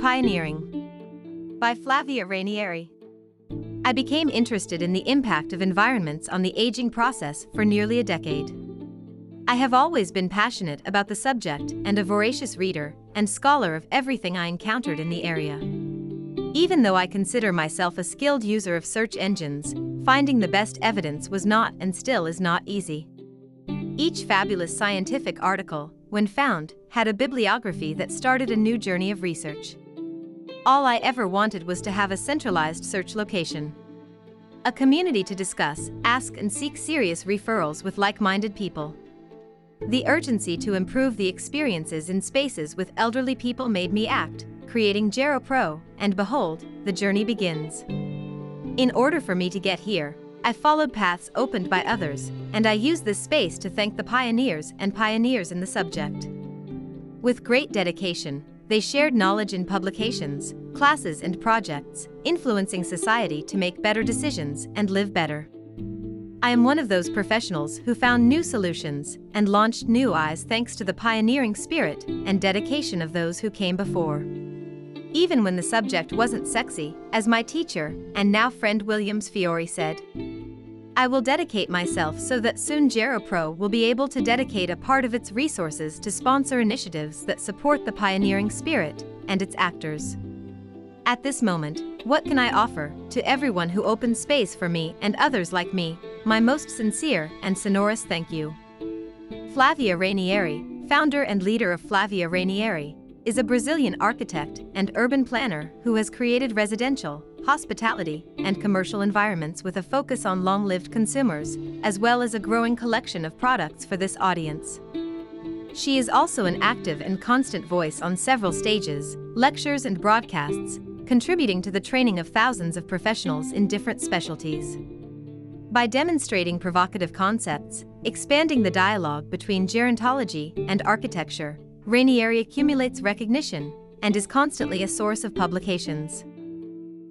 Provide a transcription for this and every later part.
Pioneering by Flavia Ranieri. I became interested in the impact of environments on the aging process for nearly a decade. I have always been passionate about the subject and a voracious reader and scholar of everything I encountered in the area. Even though I consider myself a skilled user of search engines, finding the best evidence was not and still is not easy. Each fabulous scientific article, when found, had a bibliography that started a new journey of research. All I ever wanted was to have a centralized search location. A community to discuss, ask, and seek serious referrals with like minded people. The urgency to improve the experiences in spaces with elderly people made me act, creating Gero Pro, and behold, the journey begins. In order for me to get here, I followed paths opened by others, and I use this space to thank the pioneers and pioneers in the subject. With great dedication, they shared knowledge in publications, classes, and projects, influencing society to make better decisions and live better. I am one of those professionals who found new solutions and launched new eyes thanks to the pioneering spirit and dedication of those who came before. Even when the subject wasn't sexy, as my teacher and now friend Williams Fiore said, I will dedicate myself so that soon GeroPro will be able to dedicate a part of its resources to sponsor initiatives that support the pioneering spirit and its actors. At this moment, what can I offer to everyone who opens space for me and others like me? My most sincere and sonorous thank you. Flavia Ranieri, founder and leader of Flavia Ranieri, is a Brazilian architect and urban planner who has created residential, hospitality, and commercial environments with a focus on long lived consumers, as well as a growing collection of products for this audience. She is also an active and constant voice on several stages, lectures, and broadcasts, contributing to the training of thousands of professionals in different specialties. By demonstrating provocative concepts, expanding the dialogue between gerontology and architecture, Ranieri accumulates recognition and is constantly a source of publications.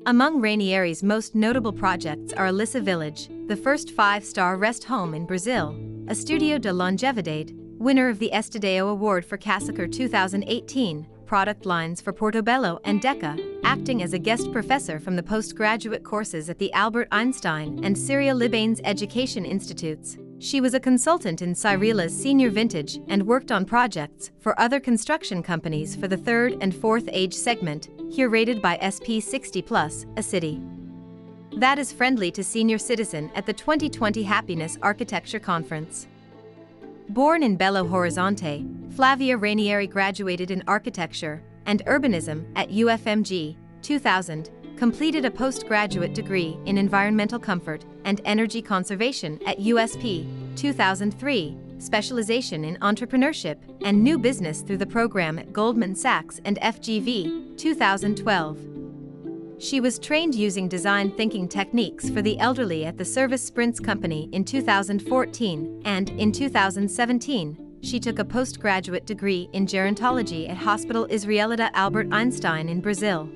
Among Ranieri's most notable projects are Alissa Village, the first five-star rest home in Brazil, a Studio de Longevidade, winner of the Estudeo Award for Casacor 2018, product lines for Portobello and Deca, acting as a guest professor from the postgraduate courses at the Albert Einstein and Sírio-Libanês Education Institutes. She was a consultant in Cyrela's senior vintage and worked on projects for other construction companies for the third and fourth age segment, here rated by SP 60 Plus, a city. That is friendly to senior citizen at the 2020 Happiness Architecture Conference. Born in Belo Horizonte, Flavia Ranieri graduated in architecture and urbanism at UFMG 2000, completed a postgraduate degree in environmental comfort and energy conservation at USP 2003, specialization in entrepreneurship and new business through the program at Goldman Sachs and FGV 2012. She was trained using design thinking techniques for the elderly at the Service Sprints Company in 2014, and in 2017, she took a postgraduate degree in gerontology at Hospital Israelita Albert Einstein in Brazil.